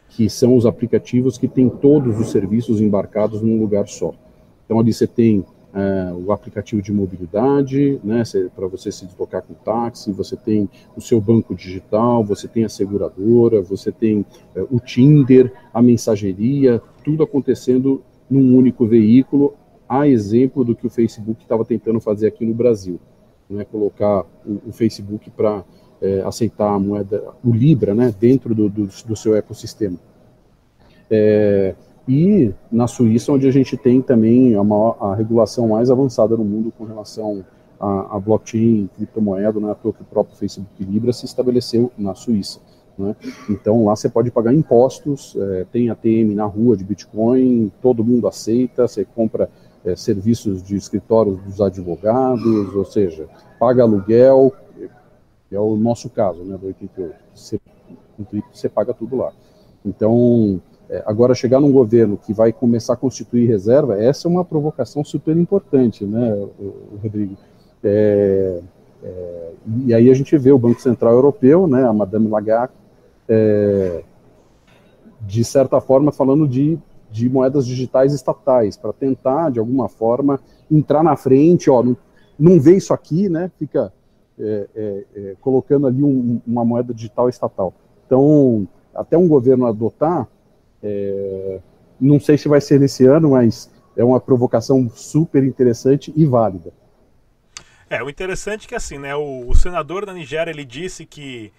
[SPEAKER 3] que são os aplicativos que têm todos os serviços embarcados num lugar só. Então ali você tem é, o aplicativo de mobilidade, né, para você se deslocar com táxi, você tem o seu banco digital, você tem a seguradora, você tem é, o Tinder, a mensageria, tudo acontecendo num único veículo, a exemplo do que o Facebook estava tentando fazer aqui no Brasil, né, colocar o, o Facebook para é, aceitar a moeda, o Libra, né, dentro do, do, do seu ecossistema. É, e na Suíça, onde a gente tem também a, maior, a regulação mais avançada no mundo com relação a, a blockchain, criptomoeda, não é à toa que o próprio Facebook Libra se estabeleceu na Suíça. Né? Então lá você pode pagar impostos, é, tem ATM na rua de Bitcoin, todo mundo aceita, você compra é, serviços de escritórios dos advogados, ou seja, paga aluguel, é o nosso caso, né, do 88. Você, você paga tudo lá. Então, é, agora, chegar num governo que vai começar a constituir reserva, essa é uma provocação super importante, né, Rodrigo? É, é, e aí a gente vê o Banco Central Europeu, né, a Madame Lagarde, é, de certa forma falando de, de moedas digitais estatais, para tentar, de alguma forma, entrar na frente, ó, não, não vê isso aqui, né, fica é, é, colocando ali um, uma moeda digital estatal. Então, até um governo adotar, é, não sei se vai ser nesse ano, mas é uma provocação super interessante e válida.
[SPEAKER 2] É, o interessante é que assim, né, o, o senador da Nigéria ele disse que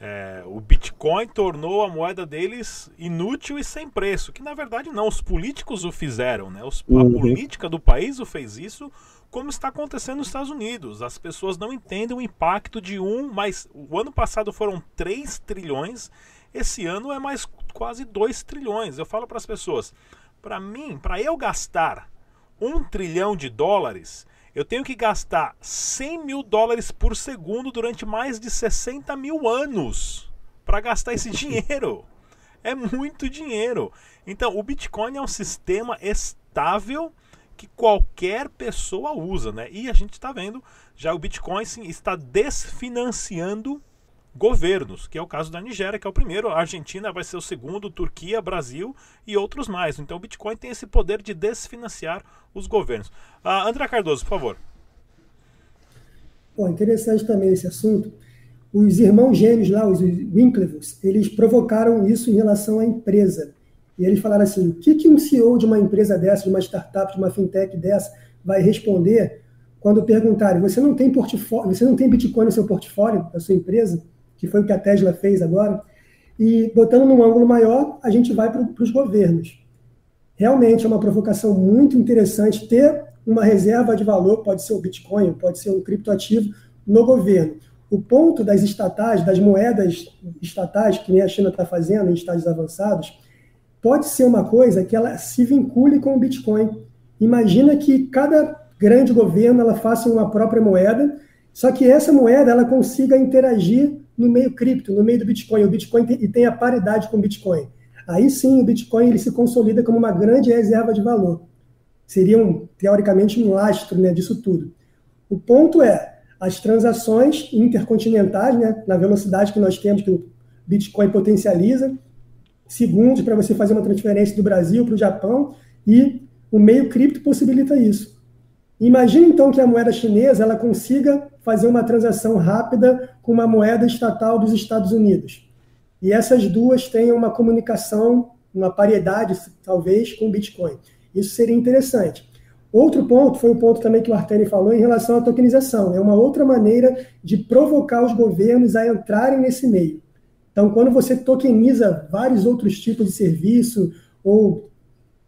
[SPEAKER 2] é, o Bitcoin tornou a moeda deles inútil e sem preço, que na verdade não, os políticos o fizeram, né? Os, uhum. A política do país o fez isso, como está acontecendo nos Estados Unidos. As pessoas não entendem o impacto de um, mas o ano passado foram 3 trilhões esse ano é mais quase 2 trilhões. Eu falo para as pessoas, para mim, para eu gastar um trilhão de dólares, eu tenho que gastar 100 mil dólares por segundo durante mais de 60 mil anos para gastar esse dinheiro. É muito dinheiro. Então, o Bitcoin é um sistema estável que qualquer pessoa usa, né? E a gente está vendo já o Bitcoin sim, está desfinanciando governos, que é o caso da Nigéria, que é o primeiro, a Argentina vai ser o segundo, Turquia, Brasil e outros mais. Então o Bitcoin tem esse poder de desfinanciar os governos. Uh, André Cardoso, por favor.
[SPEAKER 5] Bom, interessante também esse assunto. Os irmãos gêmeos lá, os Winklevoss, eles provocaram isso em relação à empresa. E eles falaram assim: o que, que um CEO de uma empresa dessa, de uma startup, de uma fintech dessa, vai responder quando perguntarem: você não tem portfólio, você não tem Bitcoin no seu portfólio da sua empresa? Que foi o que a Tesla fez agora, e botando num ângulo maior, a gente vai para os governos. Realmente é uma provocação muito interessante ter uma reserva de valor, pode ser o Bitcoin, pode ser um criptoativo, no governo. O ponto das estatais, das moedas estatais, que nem a China está fazendo em estágios avançados, pode ser uma coisa que ela se vincule com o Bitcoin. Imagina que cada grande governo ela faça uma própria moeda, só que essa moeda ela consiga interagir no meio cripto, no meio do Bitcoin. O Bitcoin tem, e tem a paridade com o Bitcoin. Aí sim o Bitcoin ele se consolida como uma grande reserva de valor. Seria, um, teoricamente, um lastro né, disso tudo. O ponto é, as transações intercontinentais, né, na velocidade que nós temos, que o Bitcoin potencializa, segundos para você fazer uma transferência do Brasil para o Japão, e o meio cripto possibilita isso. Imagine então que a moeda chinesa ela consiga fazer uma transação rápida com uma moeda estatal dos Estados Unidos. E essas duas tenham uma comunicação, uma paridade, talvez, com o Bitcoin. Isso seria interessante. Outro ponto foi o ponto também que o Arteni falou em relação à tokenização. É uma outra maneira de provocar os governos a entrarem nesse meio. Então, quando você tokeniza vários outros tipos de serviço, ou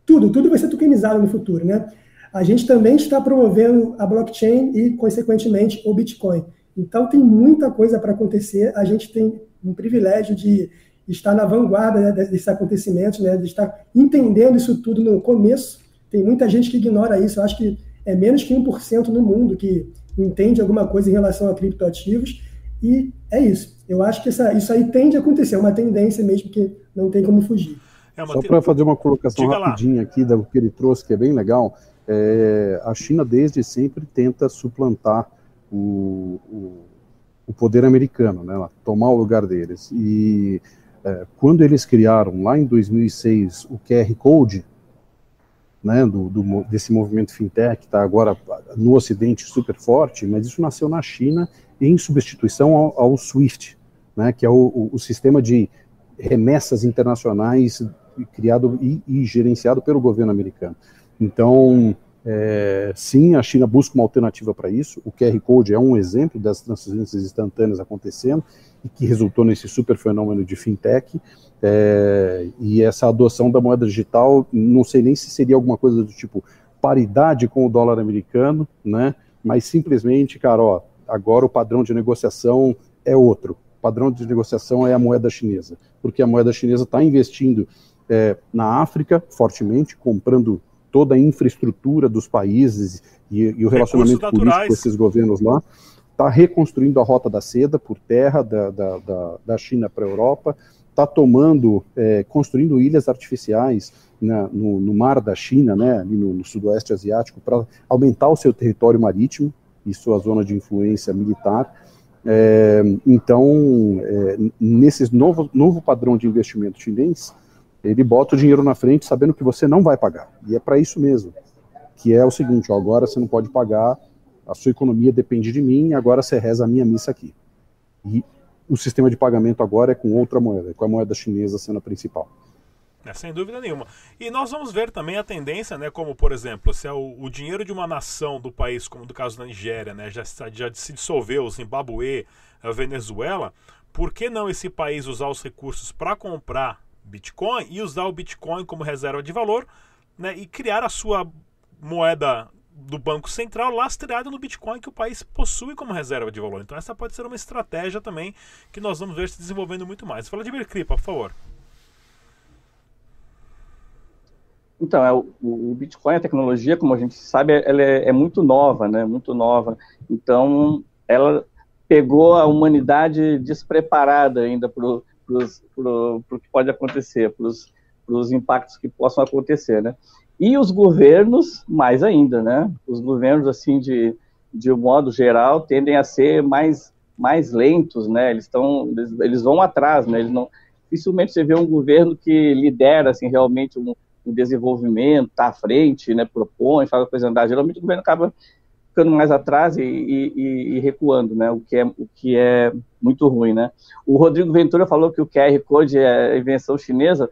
[SPEAKER 5] tudo, tudo vai ser tokenizado no futuro, né? A gente também está promovendo a blockchain e, consequentemente, o Bitcoin. Então, tem muita coisa para acontecer. A gente tem um privilégio de estar na vanguarda né, desses acontecimentos, né, de estar entendendo isso tudo no começo. Tem muita gente que ignora isso. Eu acho que é menos que 1% no mundo que entende alguma coisa em relação a criptoativos. E é isso. Eu acho que essa, isso aí tende a acontecer, é uma tendência mesmo que não tem como fugir.
[SPEAKER 3] É Só para fazer uma colocação Diga rapidinha lá. aqui do que ele trouxe, que é bem legal é, a China desde sempre tenta suplantar o, o, o poder americano, né, tomar o lugar deles. E é, quando eles criaram lá em 2006 o QR Code, né, do, do, desse movimento fintech que está agora no Ocidente super forte, mas isso nasceu na China em substituição ao, ao SWIFT, né, que é o, o, sistema de remessas internacionais criado e, e gerenciado pelo governo americano. Então, é, sim, a China busca uma alternativa para isso. O QR Code é um exemplo das transferências instantâneas acontecendo e que resultou nesse super fenômeno de fintech. É, e essa adoção da moeda digital, não sei nem se seria alguma coisa do tipo paridade com o dólar americano, né? Mas simplesmente, cara, ó, agora o padrão de negociação é outro. O padrão de negociação é a moeda chinesa, porque a moeda chinesa está investindo é, na África fortemente, comprando toda a infraestrutura dos países e, e o relacionamento político com esses governos lá, está reconstruindo a rota da seda por terra da, da, da, da China para a Europa, está tomando, é, construindo ilhas artificiais na, no, no, mar da China, né, ali no, no sudoeste asiático, para aumentar o seu território marítimo e sua zona de influência militar. É, então, é, nesse novo, novo padrão de investimento chinês, ele bota o dinheiro na frente sabendo que você não vai pagar. E é para isso mesmo. Que é o seguinte, ó, agora você não pode pagar, a sua economia depende de mim, agora você reza a minha missa aqui. E o sistema de pagamento agora é com outra moeda, com a moeda chinesa sendo a principal.
[SPEAKER 2] É, sem dúvida nenhuma. E nós vamos ver também a tendência, né, como por exemplo, se é o, o dinheiro de uma nação do país, como do caso da Nigéria, né, já, já se dissolveu, o Zimbabue, a Venezuela, por que não esse país usar os recursos para comprar Bitcoin e usar o Bitcoin como reserva de valor né, e criar a sua moeda do Banco Central lastreada no Bitcoin que o país possui como reserva de valor. Então essa pode ser uma estratégia também que nós vamos ver se desenvolvendo muito mais. Fala de Kripa, por favor.
[SPEAKER 4] Então, é, o, o, Bitcoin, a tecnologia, como a gente sabe, ela é, é muito nova, né? Muito nova. Então, ela pegou a humanidade despreparada ainda para pode acontecer, para os impactos que possam acontecer, né? E os governos, mais ainda, né? Os governos, assim, de, de um modo geral, tendem a ser mais, mais lentos, né? Eles, estão, eles, eles vão atrás, né? Eles não, dificilmente você vê um governo que lidera, assim, realmente um, um desenvolvimento, está à frente, né? Propõe, faz a coisa andar. Geralmente o governo acaba ficando mais atrás e, e, e, recuando, né? O que, é, o que é muito ruim, né? O Rodrigo Ventura falou que o QR Code é invenção chinesa.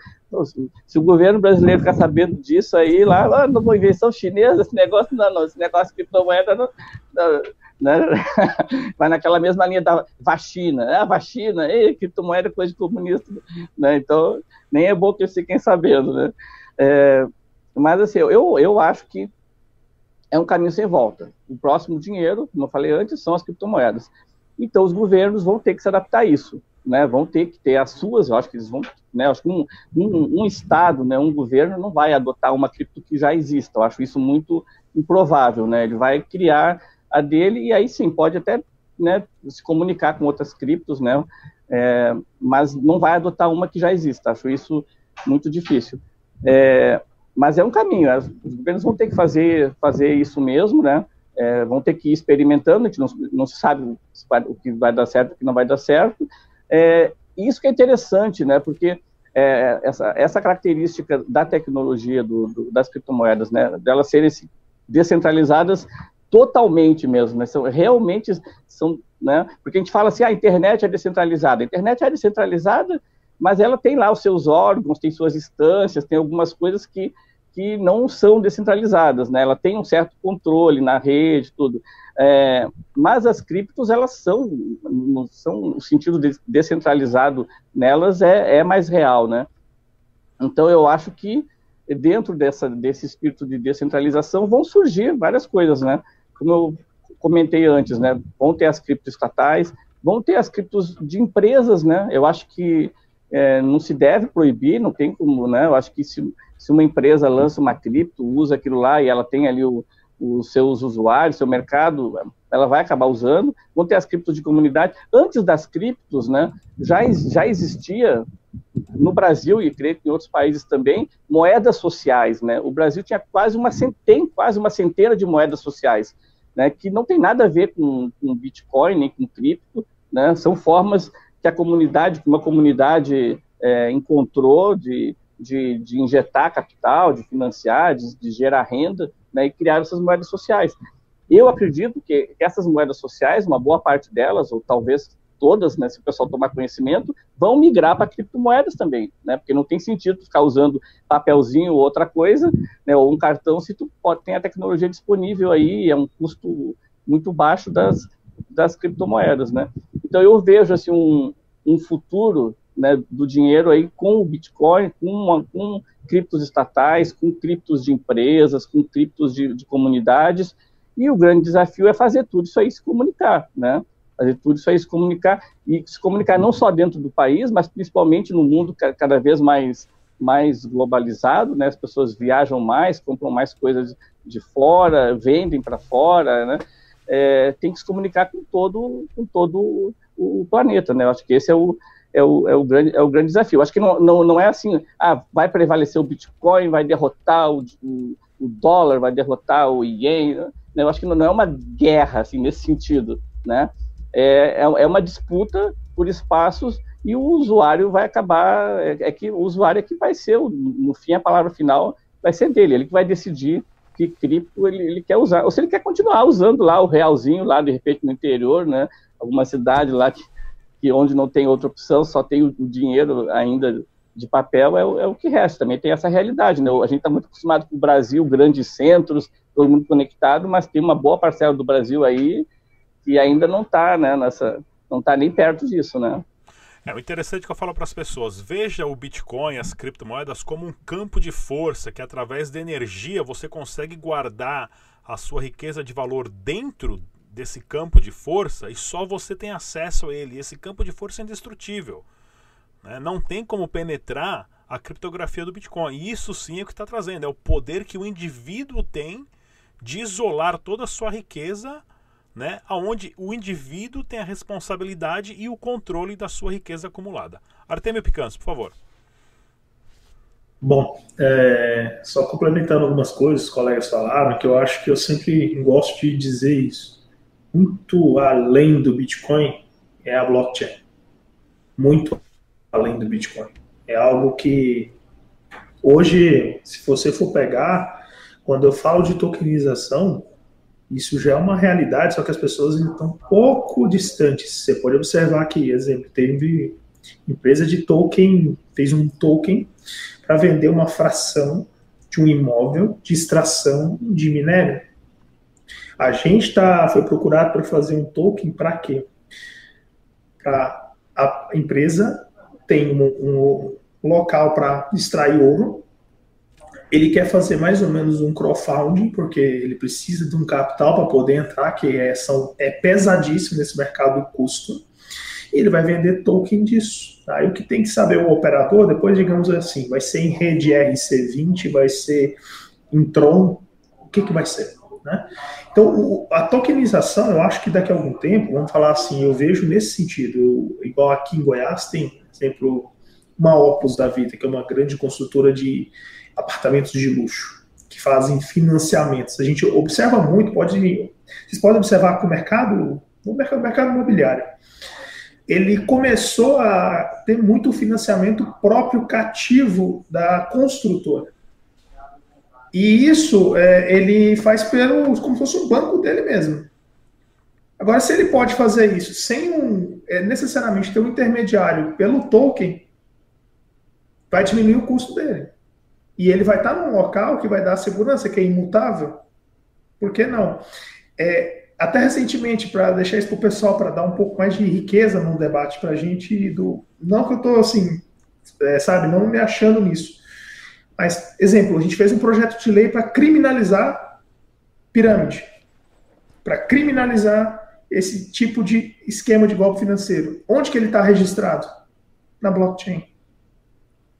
[SPEAKER 4] Se o governo brasileiro ficar sabendo disso aí, lá, lá uma invenção chinesa, esse negócio não, não esse negócio de criptomoeda não, não né? vai naquela mesma linha da vacina, né? a vacina, ei, criptomoeda é coisa de comunista, né? Então, nem é bom que eles fiquem sabendo, né? É, mas assim, eu, eu acho que é um caminho sem volta. O próximo dinheiro, como eu falei antes, são as criptomoedas. Então, os governos vão ter que se adaptar a isso, né? Vão ter que ter as suas, eu acho que eles vão, né? Eu acho que um, um, um, Estado, né? Um governo não vai adotar uma cripto que já exista. Eu acho isso muito improvável, né? Ele vai criar a dele e aí sim pode até, né? Se comunicar com outras criptos, né? É, mas não vai adotar uma que já exista. Acho isso muito difícil. É, mas é um caminho, os governos vão ter que fazer, fazer isso mesmo, né? É, vão ter que ir experimentando, a gente não, não sabe o que vai dar certo o que não vai dar certo. É, isso que é interessante, né? Porque é, essa, essa característica da tecnologia do, do, das criptomoedas, né? Delas serem descentralizadas totalmente mesmo, né? São, realmente são, né? Porque a gente fala assim, ah, a internet é descentralizada. A internet é descentralizada, mas ela tem lá os seus órgãos, tem suas instâncias, tem algumas coisas que que não são descentralizadas, né? Ela tem um certo controle na rede, tudo. É, mas as criptos, elas são, são o sentido de descentralizado nelas é, é mais real, né? Então eu acho que dentro dessa, desse espírito de descentralização vão surgir várias coisas, né? Como eu comentei antes, né? Vão ter as criptos estatais, vão ter as criptos de empresas, né? Eu acho que é, não se deve proibir, não tem como, né? Eu acho que se se uma empresa lança uma cripto, usa aquilo lá e ela tem ali os seus usuários, seu mercado, ela vai acabar usando. Vão ter as criptos de comunidade. Antes das criptos, né, já, já existia no Brasil e creio que em outros países também moedas sociais, né? O Brasil tinha quase uma tem quase uma centena de moedas sociais, né? Que não tem nada a ver com, com Bitcoin nem com cripto, né? São formas que a comunidade, que uma comunidade é, encontrou de de, de injetar capital, de financiar, de, de gerar renda, né, e criar essas moedas sociais. Eu acredito que essas moedas sociais, uma boa parte delas, ou talvez todas, né, se o pessoal tomar conhecimento, vão migrar para criptomoedas também, né, porque não tem sentido ficar usando papelzinho ou outra coisa, né, ou um cartão, se tu pode, tem a tecnologia disponível aí, é um custo muito baixo das, das criptomoedas, né. Então eu vejo, assim, um, um futuro né, do dinheiro aí com o Bitcoin, com, uma, com criptos estatais, com criptos de empresas, com criptos de, de comunidades, e o grande desafio é fazer tudo isso aí se comunicar, né? Fazer tudo isso aí se comunicar, e se comunicar não só dentro do país, mas principalmente no mundo cada vez mais, mais globalizado, né? As pessoas viajam mais, compram mais coisas de fora, vendem para fora, né? É, tem que se comunicar com todo, com todo o planeta, né? Eu acho que esse é o, é o, é o, grande, é o grande desafio. Acho que não, não, não é assim, ah, vai prevalecer o Bitcoin, vai derrotar o, o, o dólar, vai derrotar o ien. Né? Eu acho que não é uma guerra, assim, nesse sentido, né? É, é, é uma disputa por espaços e o usuário vai acabar, é, é, que o usuário é que vai ser, no fim, a palavra final vai ser dele, ele que vai decidir que cripto ele, ele quer usar, ou se ele quer continuar usando lá o realzinho, lá de repente no interior, né? Alguma cidade lá que que onde não tem outra opção, só tem o, o dinheiro ainda de papel, é, é, o que resta. Também tem essa realidade. Né? A gente está muito acostumado com o Brasil, grandes centros, todo mundo conectado, mas tem uma boa parcela do Brasil aí que ainda não está né, nessa, não está nem perto disso, né?
[SPEAKER 2] É, o interessante que eu falo para as pessoas, veja o Bitcoin, as criptomoedas como um campo de força que através da energia você consegue guardar a sua riqueza de valor dentro desse campo de força e só você tem acesso a ele. Esse campo de força é indestrutível. Né? Não tem como penetrar a criptografia do Bitcoin. E isso sim é o que está trazendo, é o poder que o indivíduo tem de isolar toda a sua riqueza, né? Onde o indivíduo tem a responsabilidade e o controle da sua riqueza acumulada. Artemio Picanso, por favor.
[SPEAKER 6] Bom, é, só complementando algumas coisas que os colegas falaram, que eu acho que eu sempre gosto de dizer isso muito além do Bitcoin é a blockchain. Muito além do Bitcoin. É algo que hoje, se você for pegar, quando eu falo de tokenização, isso já é uma realidade, só que as pessoas estão um pouco distantes. Você pode observar aqui, exemplo, teve empresa de token, fez um token para vender uma fração de um imóvel de extração de minério. A gente tá, foi procurado para fazer um token para quê? Para a empresa tem um, um local para extrair ouro, ele quer fazer mais ou menos um crowdfunding, porque ele precisa de um capital para poder entrar, que é, são, é pesadíssimo nesse mercado o custo. E ele vai vender token disso. Aí o que tem que saber o operador, depois, digamos assim, vai ser em rede RC20, vai ser em Tron, o que, que vai ser? Né? Então, o, a tokenização, eu acho que daqui a algum tempo, vamos falar assim, eu vejo nesse sentido, eu, igual aqui em Goiás tem, por exemplo, uma Opus da vida, que é uma grande construtora de apartamentos de luxo, que fazem financiamentos. A gente observa muito, pode, vocês podem observar que o mercado, o mercado, o mercado imobiliário, ele começou a ter muito financiamento próprio cativo da construtora. E isso é, ele faz pelo como se fosse um banco dele mesmo. Agora, se ele pode fazer isso sem um, é, necessariamente ter um intermediário pelo token, vai diminuir o custo dele. E ele vai estar num local que vai dar segurança, que é imutável. Por que não? É, até recentemente, para deixar isso para o pessoal, para dar um pouco mais de riqueza no debate para a gente, do, não que eu estou assim, é, sabe, não me achando nisso. Mas, exemplo, a gente fez um projeto de lei para criminalizar pirâmide, para criminalizar esse tipo de esquema de golpe financeiro. Onde que ele está registrado? Na blockchain.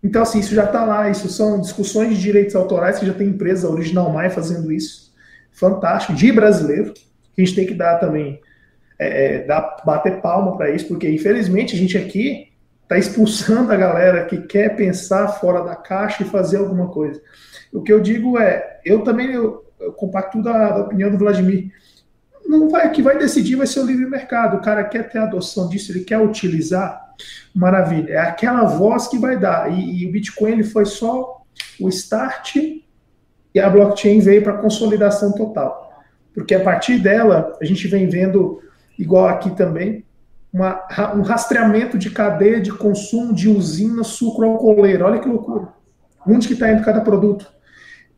[SPEAKER 6] Então, assim, isso já está lá, isso são discussões de direitos autorais, que já tem empresa Original Mai fazendo isso. Fantástico, de brasileiro, a gente tem que dar também, é, é dar, bater palma para isso, porque infelizmente a gente aqui está expulsando a galera que quer pensar fora da caixa e fazer alguma coisa. O que eu digo é, eu também eu, eu compacto da, da opinião do Vladimir. não vai, que vai decidir vai ser o livre mercado. O cara quer ter adoção disso, ele quer utilizar, maravilha. É aquela voz que vai dar. E, e o Bitcoin ele foi só o start e a blockchain veio para consolidação total. Porque a partir dela, a gente vem vendo, igual aqui também, uma, um rastreamento de cadeia de consumo de usina sucroalcooleira. Olha que loucura. Onde que está indo cada produto?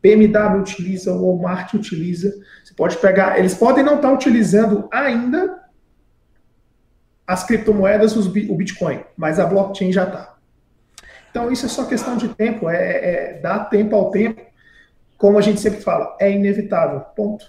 [SPEAKER 6] BMW utiliza, o Walmart utiliza. Você pode pegar, eles podem não estar tá utilizando ainda as criptomoedas, os, o Bitcoin, mas a blockchain já está. Então isso é só questão de tempo, é, é, dar tempo ao tempo. Como a gente sempre fala, é inevitável. Ponto.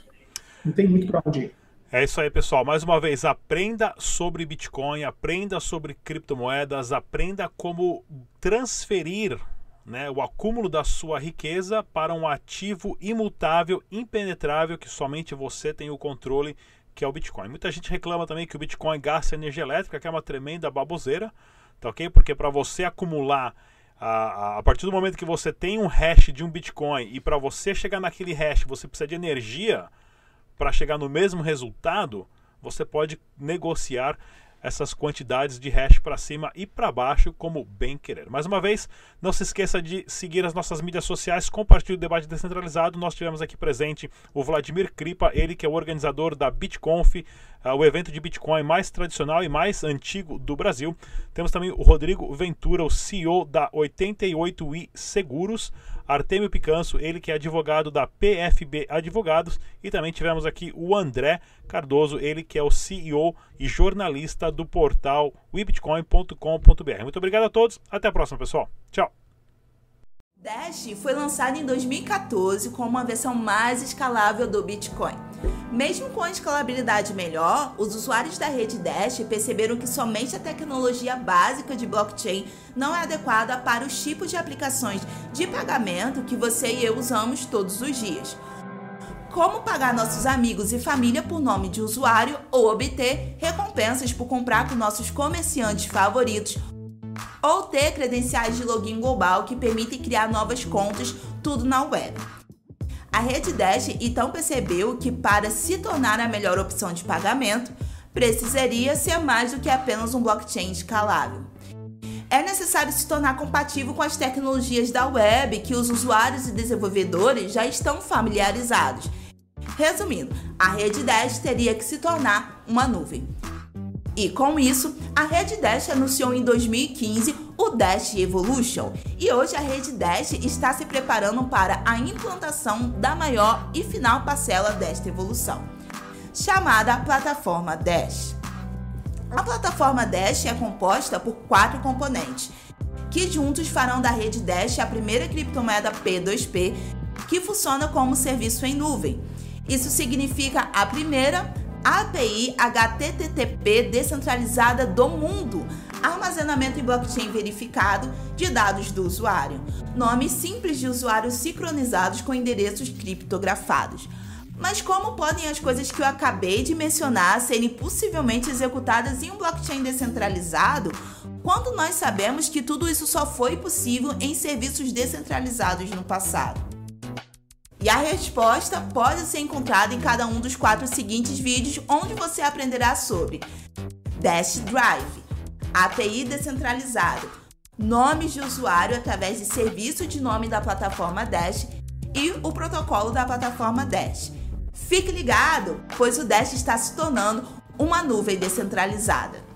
[SPEAKER 6] Não tem muito para onde ir.
[SPEAKER 2] É isso aí, pessoal. Mais uma vez, aprenda sobre Bitcoin, aprenda sobre criptomoedas, aprenda como transferir né, o acúmulo da sua riqueza para um ativo imutável, impenetrável, que somente você tem o controle, que é o Bitcoin. Muita gente reclama também que o Bitcoin gasta energia elétrica, que é uma tremenda baboseira, tá ok? Porque para você acumular, a, a partir do momento que você tem um hash de um Bitcoin e para você chegar naquele hash você precisa de energia para chegar no mesmo resultado, você pode negociar essas quantidades de hash para cima e para baixo como bem querer. Mais uma vez, não se esqueça de seguir as nossas mídias sociais, compartilhe o debate descentralizado. Nós tivemos aqui presente o Vladimir Kripa, ele que é o organizador da BitConf, uh, o evento de Bitcoin mais tradicional e mais antigo do Brasil. Temos também o Rodrigo Ventura, o CEO da 88i Seguros. Artemio Picanso, ele que é advogado da PFB Advogados, e também tivemos aqui o André Cardoso, ele que é o CEO e jornalista do portal webitcoin.com.br. Muito obrigado a todos, até a próxima, pessoal. Tchau.
[SPEAKER 7] Dash foi lançado em 2014 como uma versão mais escalável do Bitcoin. Mesmo com a escalabilidade melhor, os usuários da rede Dash perceberam que somente a tecnologia básica de blockchain não é adequada para os tipos de aplicações de pagamento que você e eu usamos todos os dias. Como pagar nossos amigos e família por nome de usuário ou obter recompensas por comprar com nossos comerciantes favoritos ou ter credenciais de login global que permitem criar novas contas, tudo na web. A rede Dash então percebeu que para se tornar a melhor opção de pagamento, precisaria ser mais do que apenas um blockchain escalável. É necessário se tornar compatível com as tecnologias da web que os usuários e desenvolvedores já estão familiarizados. Resumindo, a rede Dash teria que se tornar uma nuvem. E com isso, a Rede Dash anunciou em 2015 o Dash Evolution e hoje a Rede Dash está se preparando para a implantação da maior e final parcela desta evolução, chamada plataforma Dash. A plataforma Dash é composta por quatro componentes, que juntos farão da rede Dash a primeira criptomoeda P2P que funciona como serviço em nuvem. Isso significa a primeira API HTTP descentralizada do mundo, armazenamento em blockchain verificado de dados do usuário, nomes simples de usuários sincronizados com endereços criptografados. Mas como podem as coisas que eu acabei de mencionar serem possivelmente executadas em um blockchain descentralizado, quando nós sabemos que tudo isso só foi possível em serviços descentralizados no passado? E a resposta pode ser encontrada em cada um dos quatro seguintes vídeos, onde você aprenderá sobre Dash Drive, API descentralizado, nomes de usuário através de serviço de nome da plataforma Dash e o protocolo da plataforma Dash. Fique ligado, pois o Dash está se tornando uma nuvem descentralizada.